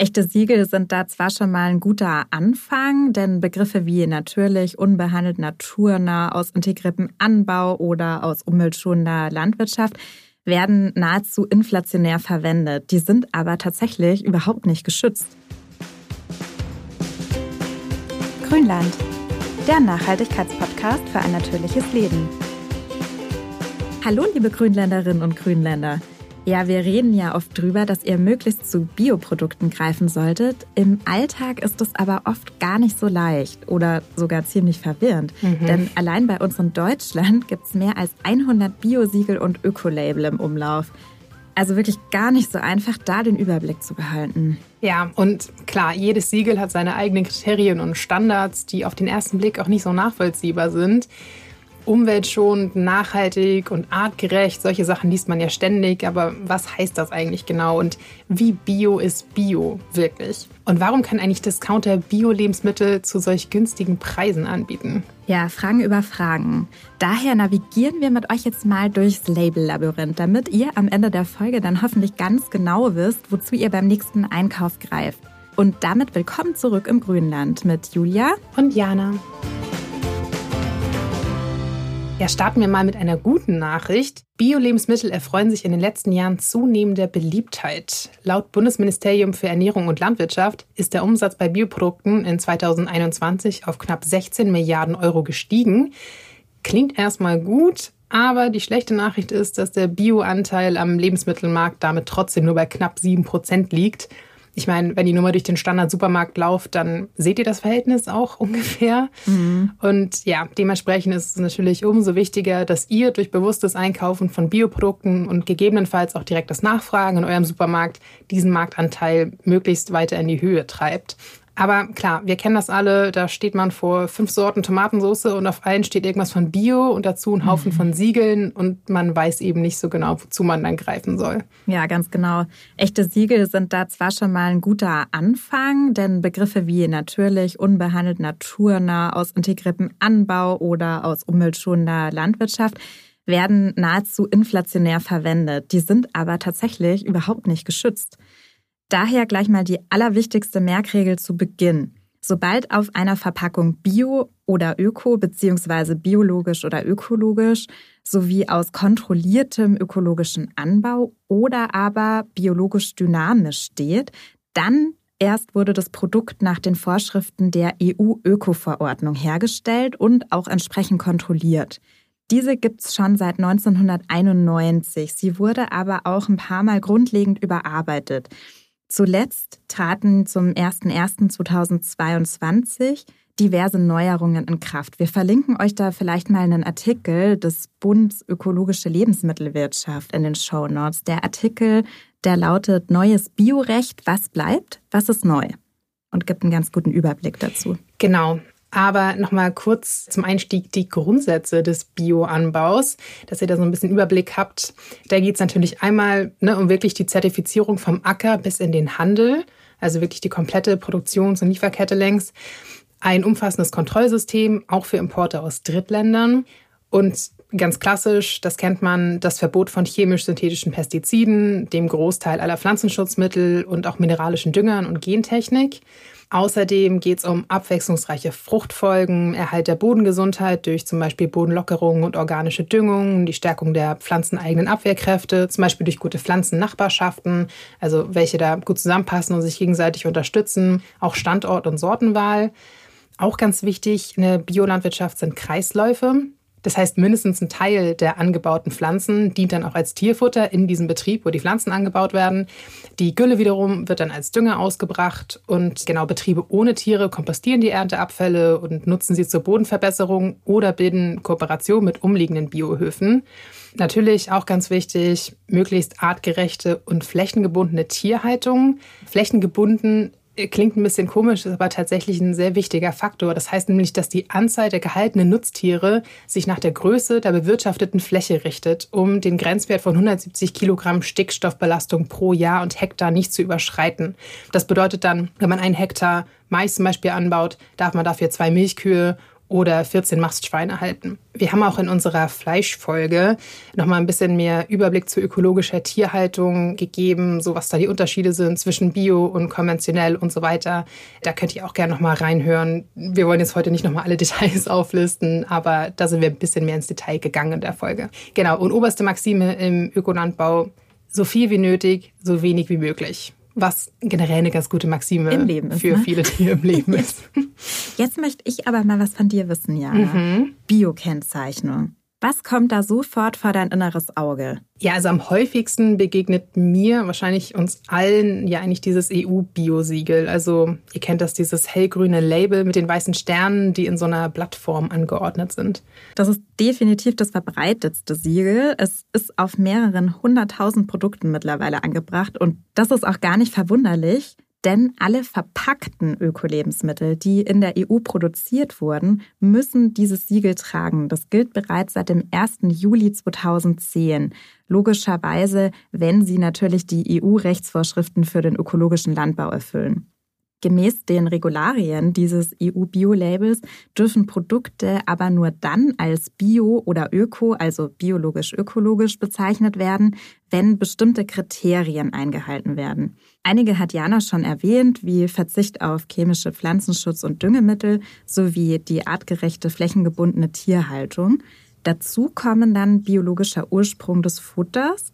Echte Siegel sind da zwar schon mal ein guter Anfang, denn Begriffe wie natürlich, unbehandelt, naturnah, aus integriertem Anbau oder aus umweltschonender Landwirtschaft werden nahezu inflationär verwendet. Die sind aber tatsächlich überhaupt nicht geschützt. Grünland, der Nachhaltigkeitspodcast für ein natürliches Leben. Hallo, liebe Grünländerinnen und Grünländer. Ja, wir reden ja oft drüber, dass ihr möglichst zu Bioprodukten greifen solltet. Im Alltag ist es aber oft gar nicht so leicht oder sogar ziemlich verwirrend. Mhm. Denn allein bei uns in Deutschland gibt es mehr als 100 Biosiegel und Ökolabel im Umlauf. Also wirklich gar nicht so einfach, da den Überblick zu behalten. Ja, und klar, jedes Siegel hat seine eigenen Kriterien und Standards, die auf den ersten Blick auch nicht so nachvollziehbar sind umweltschonend, nachhaltig und artgerecht. Solche Sachen liest man ja ständig. Aber was heißt das eigentlich genau? Und wie bio ist Bio wirklich? Und warum kann eigentlich Discounter Bio-Lebensmittel zu solch günstigen Preisen anbieten? Ja, Fragen über Fragen. Daher navigieren wir mit euch jetzt mal durchs Label-Labyrinth, damit ihr am Ende der Folge dann hoffentlich ganz genau wisst, wozu ihr beim nächsten Einkauf greift. Und damit willkommen zurück im Grünland mit Julia und Jana. Ja, starten wir mal mit einer guten Nachricht. Bio-Lebensmittel erfreuen sich in den letzten Jahren zunehmender Beliebtheit. Laut Bundesministerium für Ernährung und Landwirtschaft ist der Umsatz bei Bioprodukten in 2021 auf knapp 16 Milliarden Euro gestiegen. Klingt erstmal gut, aber die schlechte Nachricht ist, dass der Bio-Anteil am Lebensmittelmarkt damit trotzdem nur bei knapp 7 Prozent liegt. Ich meine, wenn ihr nur mal durch den Standard-Supermarkt lauft, dann seht ihr das Verhältnis auch ungefähr. Mhm. Und ja, dementsprechend ist es natürlich umso wichtiger, dass ihr durch bewusstes Einkaufen von Bioprodukten und gegebenenfalls auch direkt das Nachfragen in eurem Supermarkt diesen Marktanteil möglichst weiter in die Höhe treibt. Aber klar, wir kennen das alle. Da steht man vor fünf Sorten Tomatensauce und auf allen steht irgendwas von Bio und dazu ein Haufen mhm. von Siegeln und man weiß eben nicht so genau, wozu man dann greifen soll. Ja, ganz genau. Echte Siegel sind da zwar schon mal ein guter Anfang, denn Begriffe wie natürlich, unbehandelt, naturnah, aus integriertem Anbau oder aus umweltschonender Landwirtschaft werden nahezu inflationär verwendet. Die sind aber tatsächlich überhaupt nicht geschützt. Daher gleich mal die allerwichtigste Merkregel zu Beginn. Sobald auf einer Verpackung Bio oder Öko bzw. biologisch oder ökologisch sowie aus kontrolliertem ökologischen Anbau oder aber biologisch dynamisch steht, dann erst wurde das Produkt nach den Vorschriften der EU-Öko-Verordnung hergestellt und auch entsprechend kontrolliert. Diese gibt es schon seit 1991. Sie wurde aber auch ein paar Mal grundlegend überarbeitet. Zuletzt traten zum 01.01.2022 diverse Neuerungen in Kraft. Wir verlinken euch da vielleicht mal einen Artikel des Bundes Ökologische Lebensmittelwirtschaft in den Show Notes. Der Artikel, der lautet Neues Biorecht, was bleibt, was ist neu? Und gibt einen ganz guten Überblick dazu. Genau. Aber nochmal kurz zum Einstieg die Grundsätze des Bioanbaus, dass ihr da so ein bisschen Überblick habt. Da geht es natürlich einmal ne, um wirklich die Zertifizierung vom Acker bis in den Handel, also wirklich die komplette Produktions- und Lieferkette längs. Ein umfassendes Kontrollsystem, auch für Importe aus Drittländern. Und ganz klassisch, das kennt man, das Verbot von chemisch-synthetischen Pestiziden, dem Großteil aller Pflanzenschutzmittel und auch mineralischen Düngern und Gentechnik. Außerdem geht es um abwechslungsreiche Fruchtfolgen, Erhalt der Bodengesundheit durch zum Beispiel Bodenlockerung und organische Düngung, die Stärkung der pflanzeneigenen Abwehrkräfte, zum Beispiel durch gute Pflanzennachbarschaften, also welche da gut zusammenpassen und sich gegenseitig unterstützen, auch Standort- und Sortenwahl. Auch ganz wichtig in der Biolandwirtschaft sind Kreisläufe. Das heißt, mindestens ein Teil der angebauten Pflanzen dient dann auch als Tierfutter in diesem Betrieb, wo die Pflanzen angebaut werden. Die Gülle wiederum wird dann als Dünger ausgebracht und genau Betriebe ohne Tiere kompostieren die Ernteabfälle und nutzen sie zur Bodenverbesserung oder bilden Kooperation mit umliegenden Biohöfen. Natürlich auch ganz wichtig, möglichst artgerechte und flächengebundene Tierhaltung. Flächengebunden klingt ein bisschen komisch, ist aber tatsächlich ein sehr wichtiger Faktor. Das heißt nämlich, dass die Anzahl der gehaltenen Nutztiere sich nach der Größe der bewirtschafteten Fläche richtet, um den Grenzwert von 170 Kilogramm Stickstoffbelastung pro Jahr und Hektar nicht zu überschreiten. Das bedeutet dann, wenn man einen Hektar Mais zum Beispiel anbaut, darf man dafür zwei Milchkühe oder 14 Mastschweine halten. Wir haben auch in unserer Fleischfolge nochmal ein bisschen mehr Überblick zu ökologischer Tierhaltung gegeben, so was da die Unterschiede sind zwischen Bio und konventionell und so weiter. Da könnt ihr auch gerne nochmal reinhören. Wir wollen jetzt heute nicht nochmal alle Details auflisten, aber da sind wir ein bisschen mehr ins Detail gegangen in der Folge. Genau, und oberste Maxime im Ökolandbau, so viel wie nötig, so wenig wie möglich was generell eine ganz gute Maxime ist, für ne? viele, die im Leben ist. Jetzt möchte ich aber mal was von dir wissen, Jana. Mhm. Biokennzeichnung. Was kommt da sofort vor dein inneres Auge? Ja, also am häufigsten begegnet mir, wahrscheinlich uns allen, ja eigentlich dieses EU-Bio-Siegel. Also ihr kennt das, dieses hellgrüne Label mit den weißen Sternen, die in so einer Blattform angeordnet sind. Das ist definitiv das verbreitetste Siegel. Es ist auf mehreren hunderttausend Produkten mittlerweile angebracht und das ist auch gar nicht verwunderlich, denn alle verpackten Ökolebensmittel, die in der EU produziert wurden, müssen dieses Siegel tragen. Das gilt bereits seit dem 1. Juli 2010. Logischerweise, wenn sie natürlich die EU-Rechtsvorschriften für den ökologischen Landbau erfüllen. Gemäß den Regularien dieses EU-Bio-Labels dürfen Produkte aber nur dann als Bio oder Öko, also biologisch-ökologisch bezeichnet werden, wenn bestimmte Kriterien eingehalten werden. Einige hat Jana schon erwähnt, wie Verzicht auf chemische Pflanzenschutz und Düngemittel sowie die artgerechte flächengebundene Tierhaltung. Dazu kommen dann biologischer Ursprung des Futters,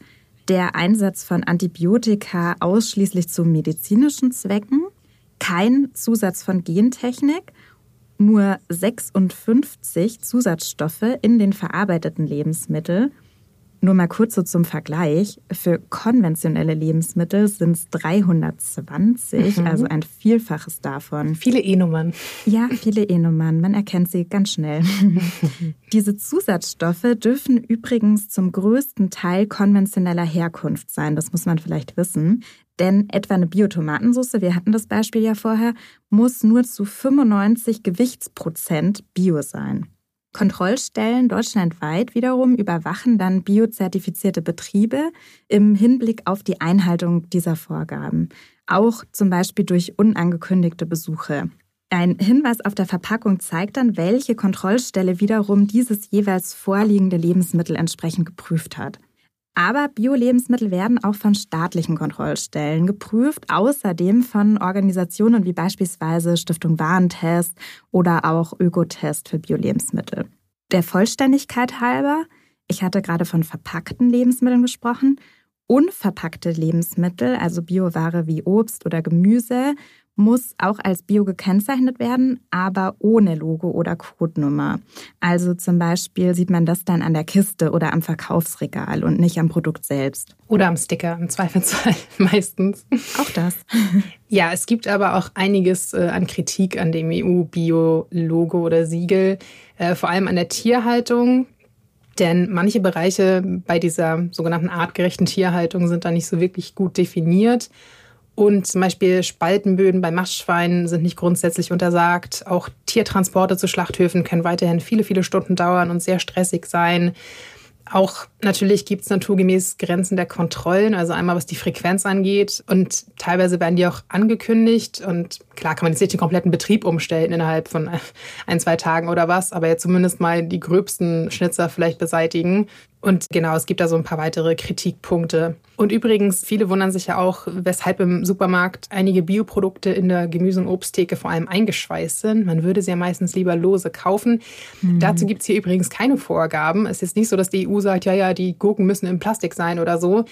der Einsatz von Antibiotika ausschließlich zu medizinischen Zwecken kein Zusatz von Gentechnik, nur 56 Zusatzstoffe in den verarbeiteten Lebensmitteln nur mal kurz so zum Vergleich. Für konventionelle Lebensmittel sind es 320, mhm. also ein Vielfaches davon. Viele E-Nummern. Ja, viele E-Nummern. Man erkennt sie ganz schnell. Diese Zusatzstoffe dürfen übrigens zum größten Teil konventioneller Herkunft sein. Das muss man vielleicht wissen. Denn etwa eine Biotomatensauce, wir hatten das Beispiel ja vorher, muss nur zu 95 Gewichtsprozent Bio sein. Kontrollstellen deutschlandweit wiederum überwachen dann biozertifizierte Betriebe im Hinblick auf die Einhaltung dieser Vorgaben, auch zum Beispiel durch unangekündigte Besuche. Ein Hinweis auf der Verpackung zeigt dann, welche Kontrollstelle wiederum dieses jeweils vorliegende Lebensmittel entsprechend geprüft hat. Aber Bio-Lebensmittel werden auch von staatlichen Kontrollstellen geprüft, außerdem von Organisationen wie beispielsweise Stiftung Warentest oder auch Ökotest für Bio-Lebensmittel. Der Vollständigkeit halber, ich hatte gerade von verpackten Lebensmitteln gesprochen, unverpackte Lebensmittel, also Bioware wie Obst oder Gemüse muss auch als Bio gekennzeichnet werden, aber ohne Logo oder Codenummer. Also zum Beispiel sieht man das dann an der Kiste oder am Verkaufsregal und nicht am Produkt selbst. Oder am Sticker, im Zweifelsfall meistens. Auch das. Ja, es gibt aber auch einiges äh, an Kritik an dem EU-Bio-Logo oder Siegel, äh, vor allem an der Tierhaltung. Denn manche Bereiche bei dieser sogenannten artgerechten Tierhaltung sind da nicht so wirklich gut definiert. Und zum Beispiel Spaltenböden bei Mastschweinen sind nicht grundsätzlich untersagt. Auch Tiertransporte zu Schlachthöfen können weiterhin viele, viele Stunden dauern und sehr stressig sein. Auch natürlich gibt es naturgemäß Grenzen der Kontrollen, also einmal was die Frequenz angeht und teilweise werden die auch angekündigt und klar kann man jetzt nicht den kompletten Betrieb umstellen innerhalb von ein, zwei Tagen oder was, aber jetzt zumindest mal die gröbsten Schnitzer vielleicht beseitigen. Und genau, es gibt da so ein paar weitere Kritikpunkte. Und übrigens, viele wundern sich ja auch, weshalb im Supermarkt einige Bioprodukte in der Gemüse- und Obsttheke vor allem eingeschweißt sind. Man würde sie ja meistens lieber lose kaufen. Mhm. Dazu gibt es hier übrigens keine Vorgaben. Es ist nicht so, dass die EU sagt, ja, ja, die Gurken müssen in Plastik sein oder so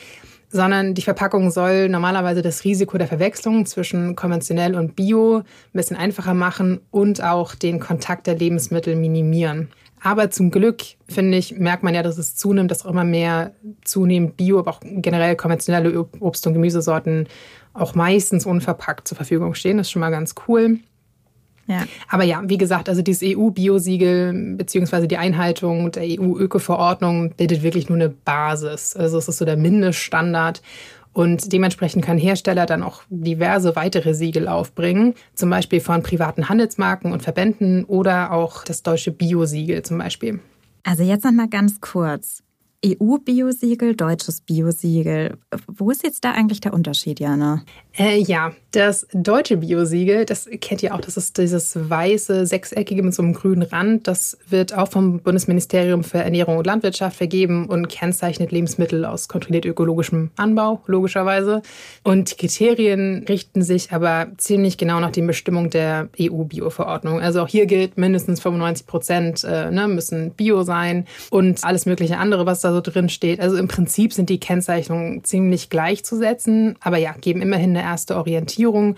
sondern die Verpackung soll normalerweise das Risiko der Verwechslung zwischen konventionell und bio ein bisschen einfacher machen und auch den Kontakt der Lebensmittel minimieren. Aber zum Glück, finde ich, merkt man ja, dass es zunimmt, dass auch immer mehr zunehmend Bio, aber auch generell konventionelle Obst- und Gemüsesorten auch meistens unverpackt zur Verfügung stehen. Das ist schon mal ganz cool. Ja. Aber ja, wie gesagt, also dieses EU-Biosiegel beziehungsweise die Einhaltung der EU-Öko-Verordnung bildet wirklich nur eine Basis. Also es ist so der Mindeststandard. Und dementsprechend können Hersteller dann auch diverse weitere Siegel aufbringen, zum Beispiel von privaten Handelsmarken und Verbänden oder auch das deutsche Bio-Siegel zum Beispiel. Also jetzt noch mal ganz kurz. EU-Biosiegel, deutsches Biosiegel. Wo ist jetzt da eigentlich der Unterschied, Jana? Äh, ja, das deutsche Biosiegel, das kennt ihr auch, das ist dieses weiße, sechseckige mit so einem grünen Rand. Das wird auch vom Bundesministerium für Ernährung und Landwirtschaft vergeben und kennzeichnet Lebensmittel aus kontrolliert ökologischem Anbau, logischerweise. Und die Kriterien richten sich aber ziemlich genau nach den Bestimmungen der EU-Bio-Verordnung. Also auch hier gilt, mindestens 95 Prozent äh, ne, müssen Bio sein und alles mögliche andere, was da so drin steht. Also im Prinzip sind die Kennzeichnungen ziemlich gleichzusetzen, aber ja, geben immerhin eine erste Orientierung.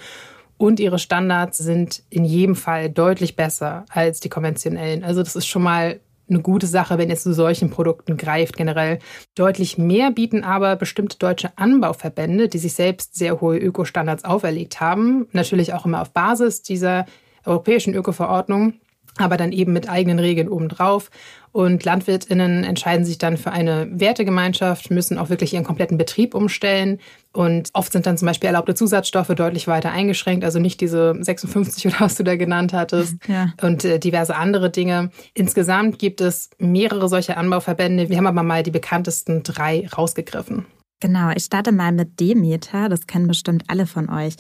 Und ihre Standards sind in jedem Fall deutlich besser als die konventionellen. Also das ist schon mal eine gute Sache, wenn ihr zu solchen Produkten greift generell. Deutlich mehr bieten aber bestimmte deutsche Anbauverbände, die sich selbst sehr hohe Ökostandards auferlegt haben. Natürlich auch immer auf Basis dieser europäischen Ökoverordnung aber dann eben mit eigenen Regeln obendrauf. Und LandwirtInnen entscheiden sich dann für eine Wertegemeinschaft, müssen auch wirklich ihren kompletten Betrieb umstellen. Und oft sind dann zum Beispiel erlaubte Zusatzstoffe deutlich weiter eingeschränkt, also nicht diese 56 oder was du da genannt hattest ja. und äh, diverse andere Dinge. Insgesamt gibt es mehrere solche Anbauverbände. Wir haben aber mal die bekanntesten drei rausgegriffen. Genau, ich starte mal mit Demeter, das kennen bestimmt alle von euch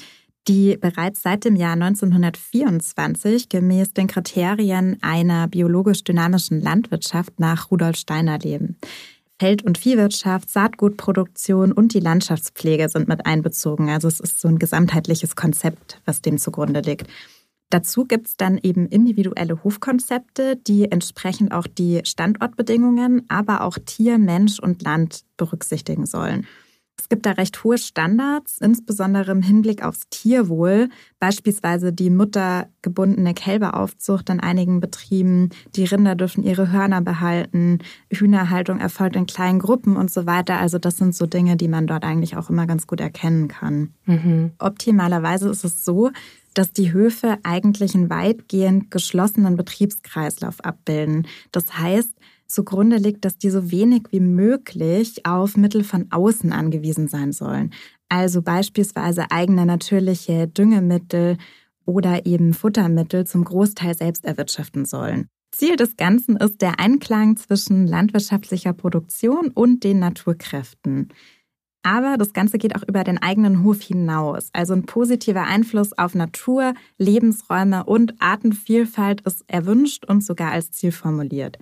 die bereits seit dem Jahr 1924 gemäß den Kriterien einer biologisch dynamischen Landwirtschaft nach Rudolf Steiner leben. Feld- und Viehwirtschaft, Saatgutproduktion und die Landschaftspflege sind mit einbezogen. Also es ist so ein gesamtheitliches Konzept, was dem zugrunde liegt. Dazu gibt es dann eben individuelle Hofkonzepte, die entsprechend auch die Standortbedingungen, aber auch Tier, Mensch und Land berücksichtigen sollen. Es gibt da recht hohe Standards, insbesondere im Hinblick aufs Tierwohl, beispielsweise die muttergebundene Kälberaufzucht in einigen Betrieben, die Rinder dürfen ihre Hörner behalten, Hühnerhaltung erfolgt in kleinen Gruppen und so weiter. Also das sind so Dinge, die man dort eigentlich auch immer ganz gut erkennen kann. Mhm. Optimalerweise ist es so, dass die Höfe eigentlich einen weitgehend geschlossenen Betriebskreislauf abbilden. Das heißt, zugrunde liegt, dass die so wenig wie möglich auf Mittel von außen angewiesen sein sollen. Also beispielsweise eigene natürliche Düngemittel oder eben Futtermittel zum Großteil selbst erwirtschaften sollen. Ziel des Ganzen ist der Einklang zwischen landwirtschaftlicher Produktion und den Naturkräften. Aber das Ganze geht auch über den eigenen Hof hinaus. Also ein positiver Einfluss auf Natur, Lebensräume und Artenvielfalt ist erwünscht und sogar als Ziel formuliert.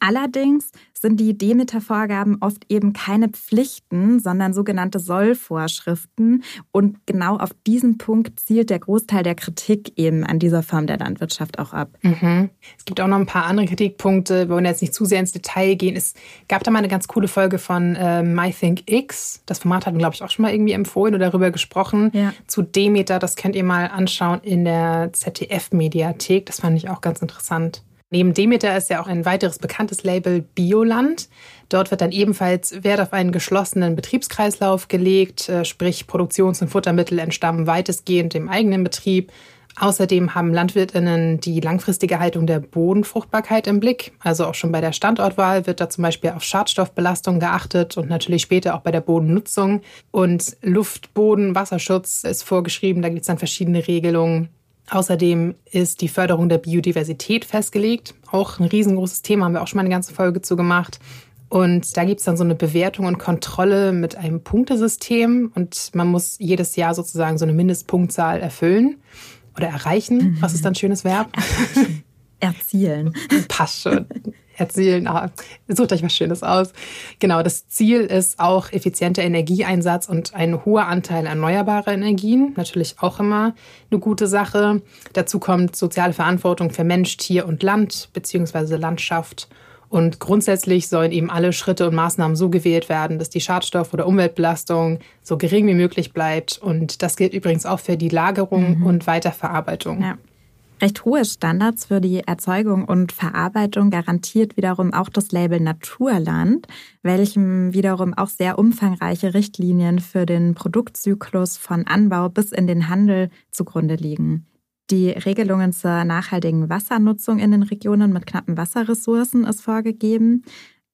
Allerdings sind die Demeter-Vorgaben oft eben keine Pflichten, sondern sogenannte Sollvorschriften. Und genau auf diesen Punkt zielt der Großteil der Kritik eben an dieser Form der Landwirtschaft auch ab. Mhm. Es gibt auch noch ein paar andere Kritikpunkte. Wir wollen jetzt nicht zu sehr ins Detail gehen. Es gab da mal eine ganz coole Folge von äh, MyThinkX. Das Format hatten, glaube ich, auch schon mal irgendwie empfohlen oder darüber gesprochen. Ja. Zu Demeter. Das könnt ihr mal anschauen in der ZDF-Mediathek. Das fand ich auch ganz interessant. Neben Demeter ist ja auch ein weiteres bekanntes Label Bioland. Dort wird dann ebenfalls Wert auf einen geschlossenen Betriebskreislauf gelegt, äh, sprich Produktions- und Futtermittel entstammen weitestgehend dem eigenen Betrieb. Außerdem haben Landwirtinnen die langfristige Haltung der Bodenfruchtbarkeit im Blick. Also auch schon bei der Standortwahl wird da zum Beispiel auf Schadstoffbelastung geachtet und natürlich später auch bei der Bodennutzung. Und Luft, Boden, Wasserschutz ist vorgeschrieben. Da gibt es dann verschiedene Regelungen. Außerdem ist die Förderung der Biodiversität festgelegt. Auch ein riesengroßes Thema, haben wir auch schon mal eine ganze Folge zu gemacht. Und da gibt es dann so eine Bewertung und Kontrolle mit einem Punktesystem. Und man muss jedes Jahr sozusagen so eine Mindestpunktzahl erfüllen oder erreichen. Mhm. Was ist dann ein schönes Verb? Erzielen. Passt schon erzielen. Ah, sucht euch was Schönes aus. Genau, das Ziel ist auch effizienter Energieeinsatz und ein hoher Anteil erneuerbarer Energien. Natürlich auch immer eine gute Sache. Dazu kommt soziale Verantwortung für Mensch, Tier und Land beziehungsweise Landschaft. Und grundsätzlich sollen eben alle Schritte und Maßnahmen so gewählt werden, dass die Schadstoff- oder Umweltbelastung so gering wie möglich bleibt. Und das gilt übrigens auch für die Lagerung mhm. und Weiterverarbeitung. Ja. Recht hohe Standards für die Erzeugung und Verarbeitung garantiert wiederum auch das Label Naturland, welchem wiederum auch sehr umfangreiche Richtlinien für den Produktzyklus von Anbau bis in den Handel zugrunde liegen. Die Regelungen zur nachhaltigen Wassernutzung in den Regionen mit knappen Wasserressourcen ist vorgegeben.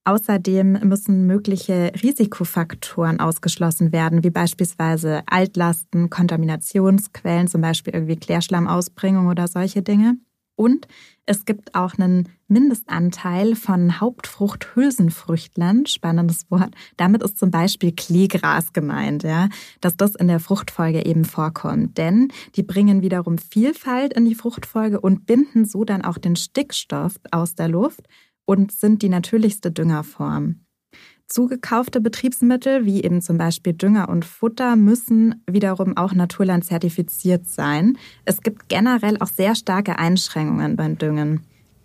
Außerdem müssen mögliche Risikofaktoren ausgeschlossen werden, wie beispielsweise Altlasten, Kontaminationsquellen, zum Beispiel irgendwie Klärschlammausbringung oder solche Dinge. Und es gibt auch einen Mindestanteil von Hauptfruchthülsenfrüchtlern, spannendes Wort. Damit ist zum Beispiel Kleegras gemeint, ja, dass das in der Fruchtfolge eben vorkommt. Denn die bringen wiederum Vielfalt in die Fruchtfolge und binden so dann auch den Stickstoff aus der Luft und sind die natürlichste Düngerform. Zugekaufte Betriebsmittel, wie eben zum Beispiel Dünger und Futter, müssen wiederum auch Naturland zertifiziert sein. Es gibt generell auch sehr starke Einschränkungen beim Düngen.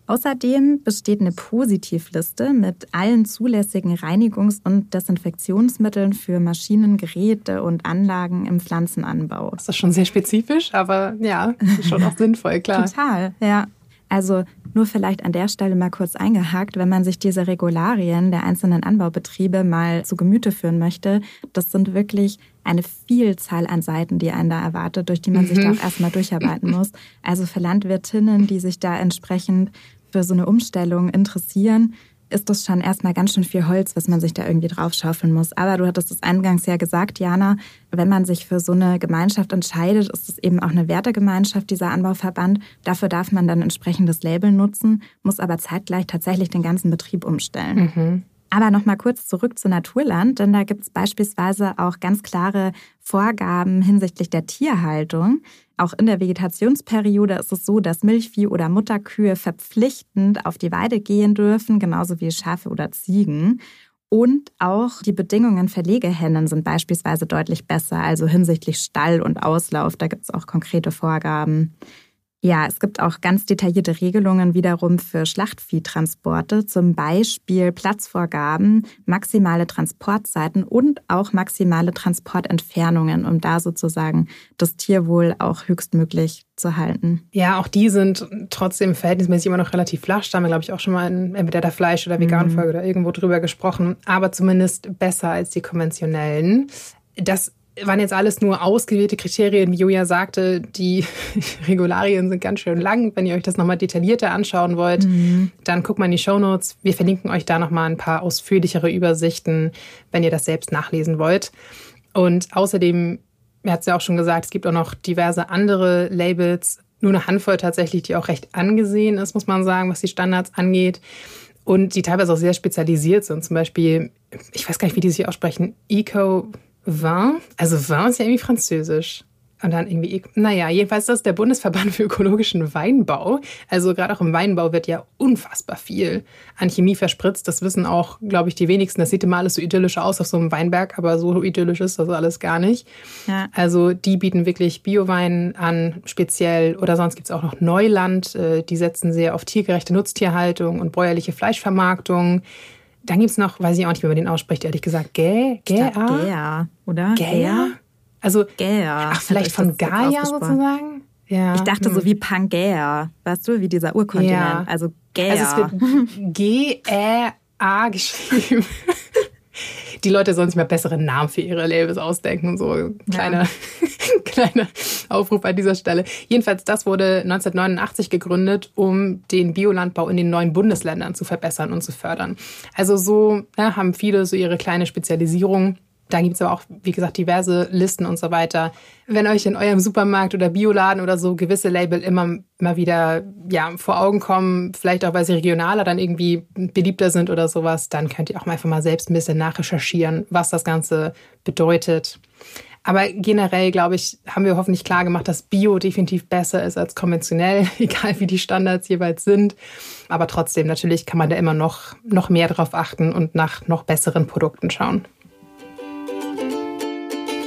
Außerdem besteht eine Positivliste mit allen zulässigen Reinigungs- und Desinfektionsmitteln für Maschinen, Geräte und Anlagen im Pflanzenanbau. Das ist schon sehr spezifisch, aber ja, schon auch sinnvoll, klar. Total, ja. Also nur vielleicht an der Stelle mal kurz eingehakt, wenn man sich diese Regularien der einzelnen Anbaubetriebe mal zu Gemüte führen möchte, das sind wirklich eine Vielzahl an Seiten, die einen da erwartet, durch die man mhm. sich da auch erstmal durcharbeiten muss. Also für Landwirtinnen, die sich da entsprechend für so eine Umstellung interessieren, ist das schon erstmal ganz schön viel Holz, was man sich da irgendwie draufschaufeln muss. Aber du hattest es eingangs ja gesagt, Jana, wenn man sich für so eine Gemeinschaft entscheidet, ist es eben auch eine Wertegemeinschaft, dieser Anbauverband. Dafür darf man dann entsprechend das Label nutzen, muss aber zeitgleich tatsächlich den ganzen Betrieb umstellen. Mhm. Aber nochmal kurz zurück zu Naturland, denn da gibt es beispielsweise auch ganz klare Vorgaben hinsichtlich der Tierhaltung. Auch in der Vegetationsperiode ist es so, dass Milchvieh oder Mutterkühe verpflichtend auf die Weide gehen dürfen, genauso wie Schafe oder Ziegen. Und auch die Bedingungen für Legehennen sind beispielsweise deutlich besser, also hinsichtlich Stall und Auslauf. Da gibt es auch konkrete Vorgaben. Ja, es gibt auch ganz detaillierte Regelungen wiederum für Schlachtviehtransporte, zum Beispiel Platzvorgaben, maximale Transportzeiten und auch maximale Transportentfernungen, um da sozusagen das Tierwohl auch höchstmöglich zu halten. Ja, auch die sind trotzdem verhältnismäßig immer noch relativ flach. Da haben wir, glaube ich, auch schon mal in entweder der Fleisch- oder Vegan-Folge mhm. oder irgendwo drüber gesprochen, aber zumindest besser als die konventionellen. Das waren jetzt alles nur ausgewählte Kriterien, wie Julia sagte. Die Regularien sind ganz schön lang. Wenn ihr euch das nochmal detaillierter anschauen wollt, mhm. dann guckt mal in die Show Notes. Wir verlinken euch da nochmal ein paar ausführlichere Übersichten, wenn ihr das selbst nachlesen wollt. Und außerdem, er hat es ja auch schon gesagt, es gibt auch noch diverse andere Labels, nur eine Handvoll tatsächlich, die auch recht angesehen ist, muss man sagen, was die Standards angeht. Und die teilweise auch sehr spezialisiert sind. Zum Beispiel, ich weiß gar nicht, wie die sich aussprechen, Eco Vin, also Vin ist ja irgendwie französisch. Und dann irgendwie, naja, jedenfalls das ist der Bundesverband für ökologischen Weinbau. Also gerade auch im Weinbau wird ja unfassbar viel an Chemie verspritzt. Das wissen auch, glaube ich, die wenigsten. Das sieht immer alles so idyllisch aus auf so einem Weinberg, aber so idyllisch ist das alles gar nicht. Ja. Also die bieten wirklich Biowein an, speziell. Oder sonst gibt es auch noch Neuland. Äh, die setzen sehr auf tiergerechte Nutztierhaltung und bäuerliche Fleischvermarktung. Dann gibt es noch, weiß ich auch nicht, wie man den ausspricht, ehrlich gesagt, Gä, Gä, Gäa, oder? Gäa? Also, Gäa. Ach, vielleicht von Gaia sozusagen? Ja. Ich dachte hm. so wie Pangäa, weißt du, wie dieser Urkontinent. Ja. Also Gäa. Also es wird G-Ä-A geschrieben. Die Leute sollen sich mal bessere Namen für ihre Labels ausdenken. So kleiner, ja. kleiner Aufruf an dieser Stelle. Jedenfalls, das wurde 1989 gegründet, um den Biolandbau in den neuen Bundesländern zu verbessern und zu fördern. Also so ja, haben viele so ihre kleine Spezialisierung. Da gibt es aber auch, wie gesagt, diverse Listen und so weiter. Wenn euch in eurem Supermarkt oder Bioladen oder so gewisse Label immer mal wieder ja, vor Augen kommen, vielleicht auch, weil sie regionaler dann irgendwie beliebter sind oder sowas, dann könnt ihr auch mal einfach mal selbst ein bisschen nachrecherchieren, was das Ganze bedeutet. Aber generell, glaube ich, haben wir hoffentlich klar gemacht, dass Bio definitiv besser ist als konventionell, egal wie die Standards jeweils sind. Aber trotzdem, natürlich kann man da immer noch, noch mehr drauf achten und nach noch besseren Produkten schauen.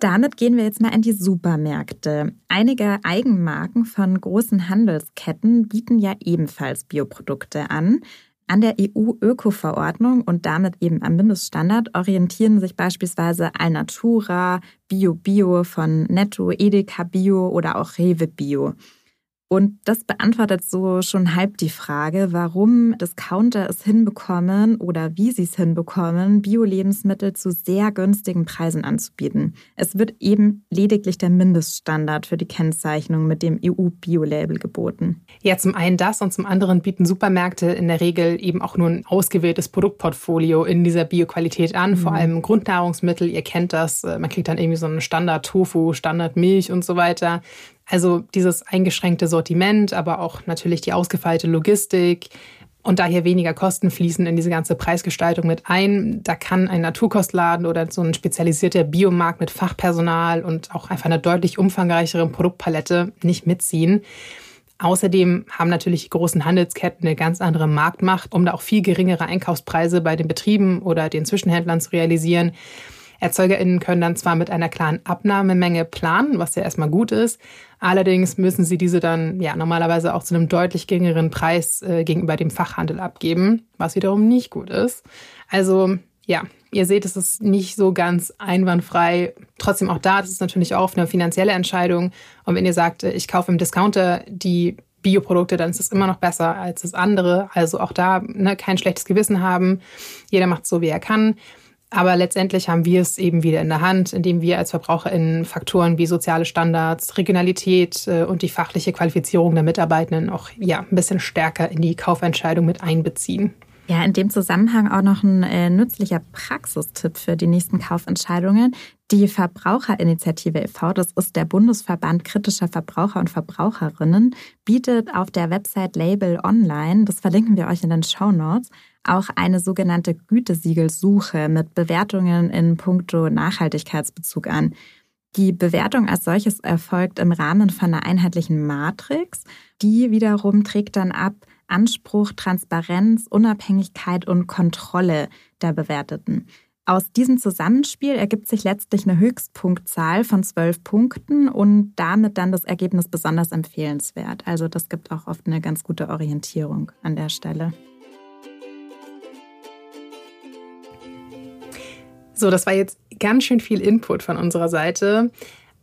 Damit gehen wir jetzt mal in die Supermärkte. Einige Eigenmarken von großen Handelsketten bieten ja ebenfalls Bioprodukte an. An der EU-Öko-Verordnung und damit eben am Mindeststandard orientieren sich beispielsweise Alnatura, Bio Bio von Netto, Edeka Bio oder auch Rewe Bio. Und das beantwortet so schon halb die Frage, warum Discounter es hinbekommen oder wie sie es hinbekommen, Bio-Lebensmittel zu sehr günstigen Preisen anzubieten. Es wird eben lediglich der Mindeststandard für die Kennzeichnung mit dem EU-Bio-Label geboten. Ja, zum einen das und zum anderen bieten Supermärkte in der Regel eben auch nur ein ausgewähltes Produktportfolio in dieser Bio-Qualität an, mhm. vor allem Grundnahrungsmittel. Ihr kennt das, man kriegt dann irgendwie so einen Standard-Tofu, Standard-Milch und so weiter. Also dieses eingeschränkte Sortiment, aber auch natürlich die ausgefeilte Logistik und da hier weniger Kosten fließen in diese ganze Preisgestaltung mit ein. Da kann ein Naturkostladen oder so ein spezialisierter Biomarkt mit Fachpersonal und auch einfach einer deutlich umfangreicheren Produktpalette nicht mitziehen. Außerdem haben natürlich die großen Handelsketten eine ganz andere Marktmacht, um da auch viel geringere Einkaufspreise bei den Betrieben oder den Zwischenhändlern zu realisieren. ErzeugerInnen können dann zwar mit einer klaren Abnahmemenge planen, was ja erstmal gut ist, allerdings müssen sie diese dann ja normalerweise auch zu einem deutlich geringeren Preis äh, gegenüber dem Fachhandel abgeben, was wiederum nicht gut ist. Also ja, ihr seht, es ist nicht so ganz einwandfrei. Trotzdem auch da, das ist natürlich auch eine finanzielle Entscheidung. Und wenn ihr sagt, ich kaufe im Discounter die Bioprodukte, dann ist es immer noch besser als das andere. Also auch da ne, kein schlechtes Gewissen haben. Jeder macht so, wie er kann. Aber letztendlich haben wir es eben wieder in der Hand, indem wir als VerbraucherInnen Faktoren wie soziale Standards, Regionalität äh, und die fachliche Qualifizierung der Mitarbeitenden auch ja, ein bisschen stärker in die Kaufentscheidung mit einbeziehen. Ja, in dem Zusammenhang auch noch ein äh, nützlicher Praxistipp für die nächsten Kaufentscheidungen. Die Verbraucherinitiative e.V., das ist der Bundesverband kritischer Verbraucher und Verbraucherinnen, bietet auf der Website Label Online, das verlinken wir euch in den Show Notes, auch eine sogenannte Gütesiegelsuche mit Bewertungen in puncto Nachhaltigkeitsbezug an. Die Bewertung als solches erfolgt im Rahmen von einer einheitlichen Matrix. Die wiederum trägt dann ab Anspruch, Transparenz, Unabhängigkeit und Kontrolle der Bewerteten. Aus diesem Zusammenspiel ergibt sich letztlich eine Höchstpunktzahl von zwölf Punkten und damit dann das Ergebnis besonders empfehlenswert. Also das gibt auch oft eine ganz gute Orientierung an der Stelle. So, das war jetzt ganz schön viel Input von unserer Seite.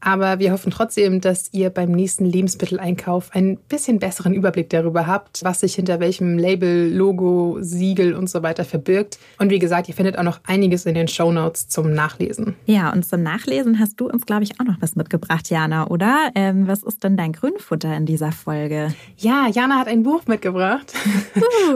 Aber wir hoffen trotzdem, dass ihr beim nächsten Lebensmitteleinkauf ein bisschen besseren Überblick darüber habt, was sich hinter welchem Label, Logo, Siegel und so weiter verbirgt. Und wie gesagt, ihr findet auch noch einiges in den Show Notes zum Nachlesen. Ja, und zum Nachlesen hast du uns, glaube ich, auch noch was mitgebracht, Jana, oder? Ähm, was ist denn dein Grünfutter in dieser Folge? Ja, Jana hat ein Buch mitgebracht.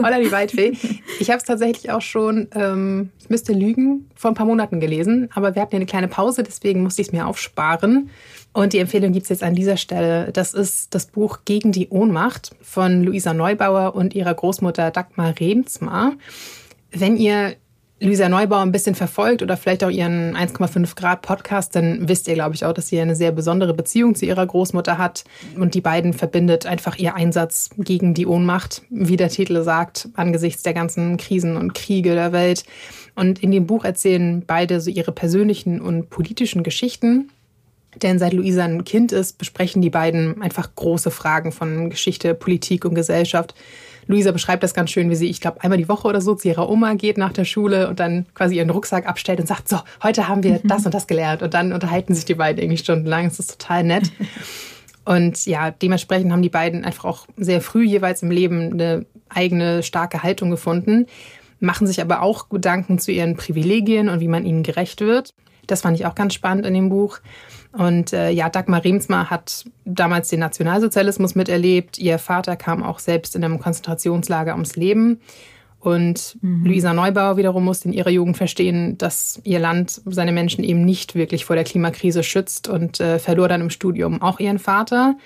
Holla, die Weitfee. Ich habe es tatsächlich auch schon, ähm, ich müsste lügen, vor ein paar Monaten gelesen. Aber wir hatten eine kleine Pause, deswegen musste ich es mir aufsparen. Und die Empfehlung gibt es jetzt an dieser Stelle. Das ist das Buch Gegen die Ohnmacht von Luisa Neubauer und ihrer Großmutter Dagmar Remsmar. Wenn ihr Luisa Neubauer ein bisschen verfolgt oder vielleicht auch ihren 1,5 Grad Podcast, dann wisst ihr, glaube ich, auch, dass sie eine sehr besondere Beziehung zu ihrer Großmutter hat. Und die beiden verbindet einfach ihr Einsatz gegen die Ohnmacht, wie der Titel sagt, angesichts der ganzen Krisen und Kriege der Welt. Und in dem Buch erzählen beide so ihre persönlichen und politischen Geschichten. Denn seit Luisa ein Kind ist, besprechen die beiden einfach große Fragen von Geschichte, Politik und Gesellschaft. Luisa beschreibt das ganz schön, wie sie, ich glaube, einmal die Woche oder so zu ihrer Oma geht nach der Schule und dann quasi ihren Rucksack abstellt und sagt, so, heute haben wir das und das gelernt. Und dann unterhalten sich die beiden irgendwie stundenlang. Es ist total nett. Und ja, dementsprechend haben die beiden einfach auch sehr früh jeweils im Leben eine eigene starke Haltung gefunden, machen sich aber auch Gedanken zu ihren Privilegien und wie man ihnen gerecht wird. Das fand ich auch ganz spannend in dem Buch. Und äh, ja, Dagmar Remsmar hat damals den Nationalsozialismus miterlebt. Ihr Vater kam auch selbst in einem Konzentrationslager ums Leben. Und mhm. Luisa Neubauer wiederum musste in ihrer Jugend verstehen, dass ihr Land seine Menschen eben nicht wirklich vor der Klimakrise schützt und äh, verlor dann im Studium auch ihren Vater.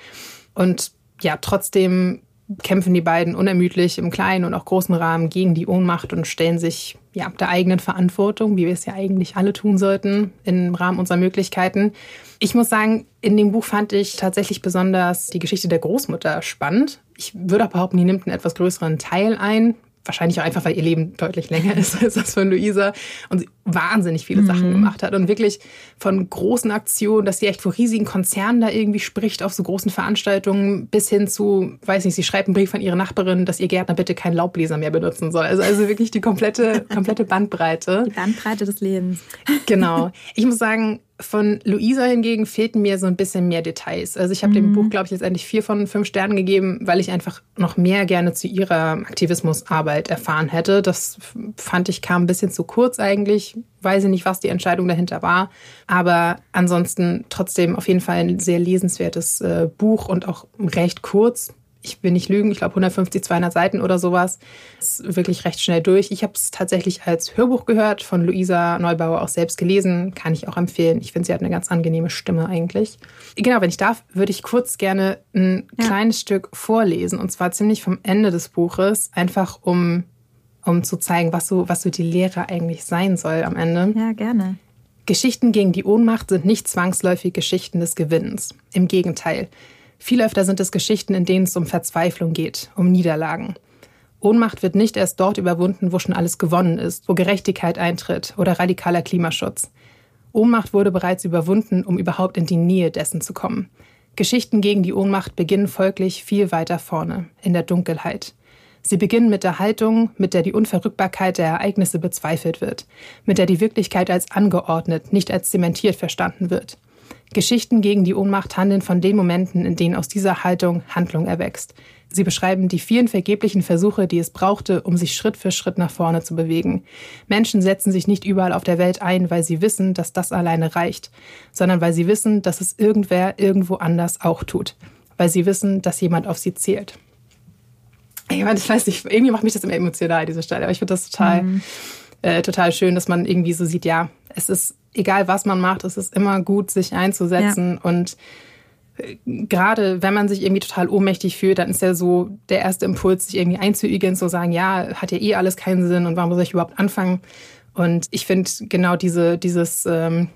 Und ja, trotzdem kämpfen die beiden unermüdlich im kleinen und auch großen Rahmen gegen die Ohnmacht und stellen sich ja, der eigenen Verantwortung, wie wir es ja eigentlich alle tun sollten, im Rahmen unserer Möglichkeiten. Ich muss sagen, in dem Buch fand ich tatsächlich besonders die Geschichte der Großmutter spannend. Ich würde auch behaupten, die nimmt einen etwas größeren Teil ein wahrscheinlich auch einfach, weil ihr Leben deutlich länger ist als das von Luisa und sie wahnsinnig viele mhm. Sachen gemacht hat und wirklich von großen Aktionen, dass sie echt vor riesigen Konzernen da irgendwie spricht, auf so großen Veranstaltungen bis hin zu, weiß nicht, sie schreibt einen Brief an ihre Nachbarin, dass ihr Gärtner bitte keinen Laubbläser mehr benutzen soll. Also, also wirklich die komplette, komplette Bandbreite. Die Bandbreite des Lebens. Genau. Ich muss sagen, Von Luisa hingegen fehlten mir so ein bisschen mehr Details. Also ich habe mhm. dem Buch, glaube ich, letztendlich vier von fünf Sternen gegeben, weil ich einfach noch mehr gerne zu ihrer Aktivismusarbeit erfahren hätte. Das fand ich kam ein bisschen zu kurz eigentlich. Weiß ich nicht, was die Entscheidung dahinter war. Aber ansonsten trotzdem auf jeden Fall ein sehr lesenswertes äh, Buch und auch recht kurz ich will nicht lügen, ich glaube 150, 200 Seiten oder sowas. Ist wirklich recht schnell durch. Ich habe es tatsächlich als Hörbuch gehört, von Luisa Neubauer auch selbst gelesen. Kann ich auch empfehlen. Ich finde, sie hat eine ganz angenehme Stimme eigentlich. Genau, wenn ich darf, würde ich kurz gerne ein ja. kleines Stück vorlesen. Und zwar ziemlich vom Ende des Buches, einfach um, um zu zeigen, was so, was so die Lehre eigentlich sein soll am Ende. Ja, gerne. Geschichten gegen die Ohnmacht sind nicht zwangsläufig Geschichten des Gewinns. Im Gegenteil. Viel öfter sind es Geschichten, in denen es um Verzweiflung geht, um Niederlagen. Ohnmacht wird nicht erst dort überwunden, wo schon alles gewonnen ist, wo Gerechtigkeit eintritt oder radikaler Klimaschutz. Ohnmacht wurde bereits überwunden, um überhaupt in die Nähe dessen zu kommen. Geschichten gegen die Ohnmacht beginnen folglich viel weiter vorne, in der Dunkelheit. Sie beginnen mit der Haltung, mit der die Unverrückbarkeit der Ereignisse bezweifelt wird, mit der die Wirklichkeit als angeordnet, nicht als zementiert verstanden wird. Geschichten gegen die Ohnmacht handeln von den Momenten, in denen aus dieser Haltung Handlung erwächst. Sie beschreiben die vielen vergeblichen Versuche, die es brauchte, um sich Schritt für Schritt nach vorne zu bewegen. Menschen setzen sich nicht überall auf der Welt ein, weil sie wissen, dass das alleine reicht, sondern weil sie wissen, dass es irgendwer irgendwo anders auch tut. Weil sie wissen, dass jemand auf sie zählt. Ich weiß nicht, irgendwie macht mich das immer emotional, diese Stelle, aber ich finde das total, mhm. Äh, total schön, dass man irgendwie so sieht, ja, es ist egal was man macht, es ist immer gut, sich einzusetzen ja. und äh, gerade wenn man sich irgendwie total ohnmächtig fühlt, dann ist ja so der erste Impuls, sich irgendwie einzuigeln, zu sagen, ja, hat ja eh alles keinen Sinn und warum soll ich überhaupt anfangen? Und ich finde genau diese, dieses, ähm,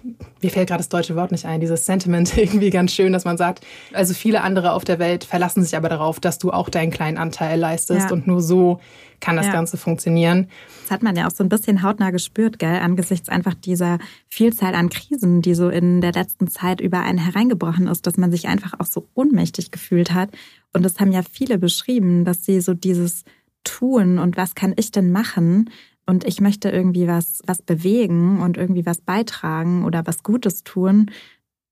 mir fällt gerade das deutsche Wort nicht ein, dieses Sentiment irgendwie ganz schön, dass man sagt, also viele andere auf der Welt verlassen sich aber darauf, dass du auch deinen kleinen Anteil leistest ja. und nur so kann das ja. Ganze funktionieren. Das hat man ja auch so ein bisschen hautnah gespürt, gell, angesichts einfach dieser Vielzahl an Krisen, die so in der letzten Zeit über einen hereingebrochen ist, dass man sich einfach auch so ohnmächtig gefühlt hat. Und das haben ja viele beschrieben, dass sie so dieses tun und was kann ich denn machen, und ich möchte irgendwie was, was bewegen und irgendwie was beitragen oder was Gutes tun,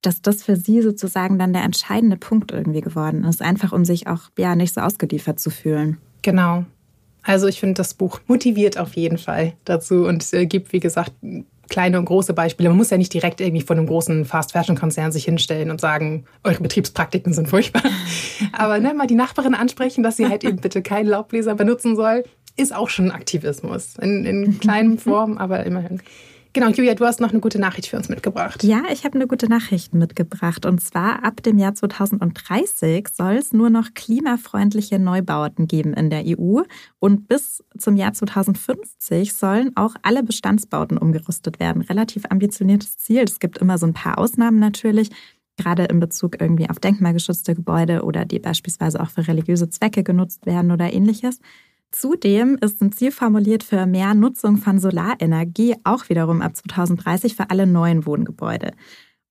dass das für sie sozusagen dann der entscheidende Punkt irgendwie geworden ist, einfach um sich auch ja nicht so ausgeliefert zu fühlen. Genau. Also ich finde, das Buch motiviert auf jeden Fall dazu und gibt, wie gesagt, kleine und große Beispiele. Man muss ja nicht direkt irgendwie von einem großen Fast-Fashion-Konzern sich hinstellen und sagen, eure Betriebspraktiken sind furchtbar. Aber ne, mal die Nachbarin ansprechen, dass sie halt eben bitte keinen Laubbläser benutzen soll ist auch schon Aktivismus. In, in kleinen Form, aber immerhin. Genau, Julia, du hast noch eine gute Nachricht für uns mitgebracht. Ja, ich habe eine gute Nachricht mitgebracht. Und zwar ab dem Jahr 2030 soll es nur noch klimafreundliche Neubauten geben in der EU. Und bis zum Jahr 2050 sollen auch alle Bestandsbauten umgerüstet werden. Relativ ambitioniertes Ziel. Es gibt immer so ein paar Ausnahmen natürlich. Gerade in Bezug irgendwie auf denkmalgeschützte Gebäude oder die beispielsweise auch für religiöse Zwecke genutzt werden oder ähnliches. Zudem ist ein Ziel formuliert für mehr Nutzung von Solarenergie, auch wiederum ab 2030 für alle neuen Wohngebäude.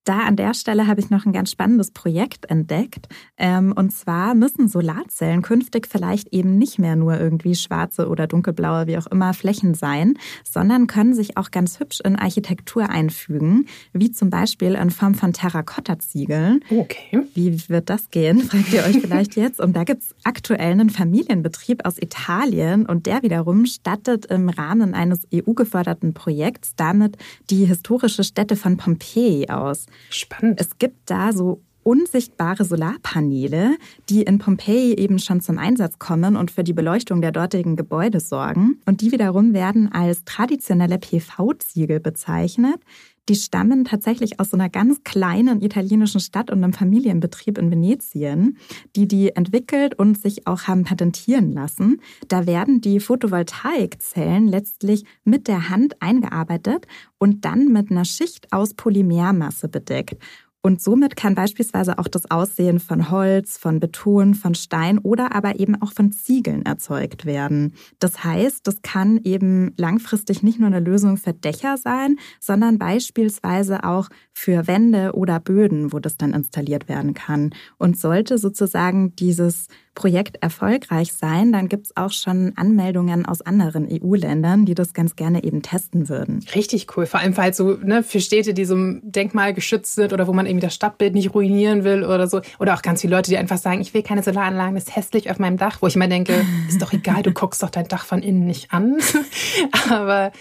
Da an der Stelle habe ich noch ein ganz spannendes Projekt entdeckt. Ähm, und zwar müssen Solarzellen künftig vielleicht eben nicht mehr nur irgendwie schwarze oder dunkelblaue, wie auch immer, Flächen sein, sondern können sich auch ganz hübsch in Architektur einfügen, wie zum Beispiel in Form von Terrakotta-Ziegeln. Okay. Wie wird das gehen, fragt ihr euch vielleicht jetzt. Und da gibt es aktuell einen Familienbetrieb aus Italien und der wiederum stattet im Rahmen eines EU-geförderten Projekts damit die historische Stätte von Pompeji aus. Spannend. Es gibt da so unsichtbare Solarpaneele, die in Pompeji eben schon zum Einsatz kommen und für die Beleuchtung der dortigen Gebäude sorgen. Und die wiederum werden als traditionelle PV-Ziegel bezeichnet. Die stammen tatsächlich aus so einer ganz kleinen italienischen Stadt und einem Familienbetrieb in Venetien, die die entwickelt und sich auch haben patentieren lassen. Da werden die Photovoltaikzellen letztlich mit der Hand eingearbeitet und dann mit einer Schicht aus Polymermasse bedeckt. Und somit kann beispielsweise auch das Aussehen von Holz, von Beton, von Stein oder aber eben auch von Ziegeln erzeugt werden. Das heißt, das kann eben langfristig nicht nur eine Lösung für Dächer sein, sondern beispielsweise auch für Wände oder Böden, wo das dann installiert werden kann. Und sollte sozusagen dieses Projekt erfolgreich sein, dann gibt es auch schon Anmeldungen aus anderen EU-Ländern, die das ganz gerne eben testen würden. Richtig cool. Vor allem halt so ne, für Städte, die so Denkmal geschützt sind oder wo man irgendwie das Stadtbild nicht ruinieren will oder so. Oder auch ganz viele Leute, die einfach sagen, ich will keine Solaranlagen, das ist hässlich auf meinem Dach. Wo ich immer denke, ist doch egal, du guckst doch dein Dach von innen nicht an. Aber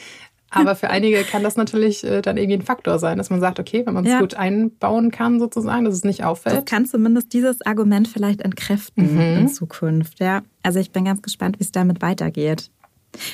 aber für einige kann das natürlich äh, dann irgendwie ein Faktor sein, dass man sagt, okay, wenn man es ja. gut einbauen kann, sozusagen, dass es nicht auffällt. Das kann zumindest dieses Argument vielleicht entkräften mhm. in Zukunft. Ja, also ich bin ganz gespannt, wie es damit weitergeht.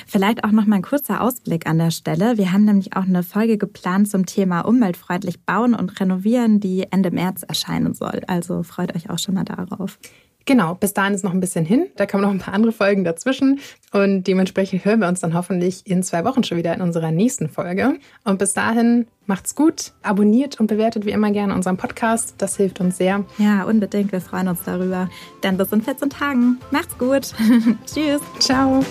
Vielleicht auch noch mal ein kurzer Ausblick an der Stelle. Wir haben nämlich auch eine Folge geplant zum Thema umweltfreundlich bauen und renovieren, die Ende März erscheinen soll. Also freut euch auch schon mal darauf. Genau, bis dahin ist noch ein bisschen hin. Da kommen noch ein paar andere Folgen dazwischen. Und dementsprechend hören wir uns dann hoffentlich in zwei Wochen schon wieder in unserer nächsten Folge. Und bis dahin macht's gut, abonniert und bewertet wie immer gerne unseren Podcast. Das hilft uns sehr. Ja, unbedingt. Wir freuen uns darüber. Dann bis in 14 Tagen. Macht's gut. Tschüss. Ciao.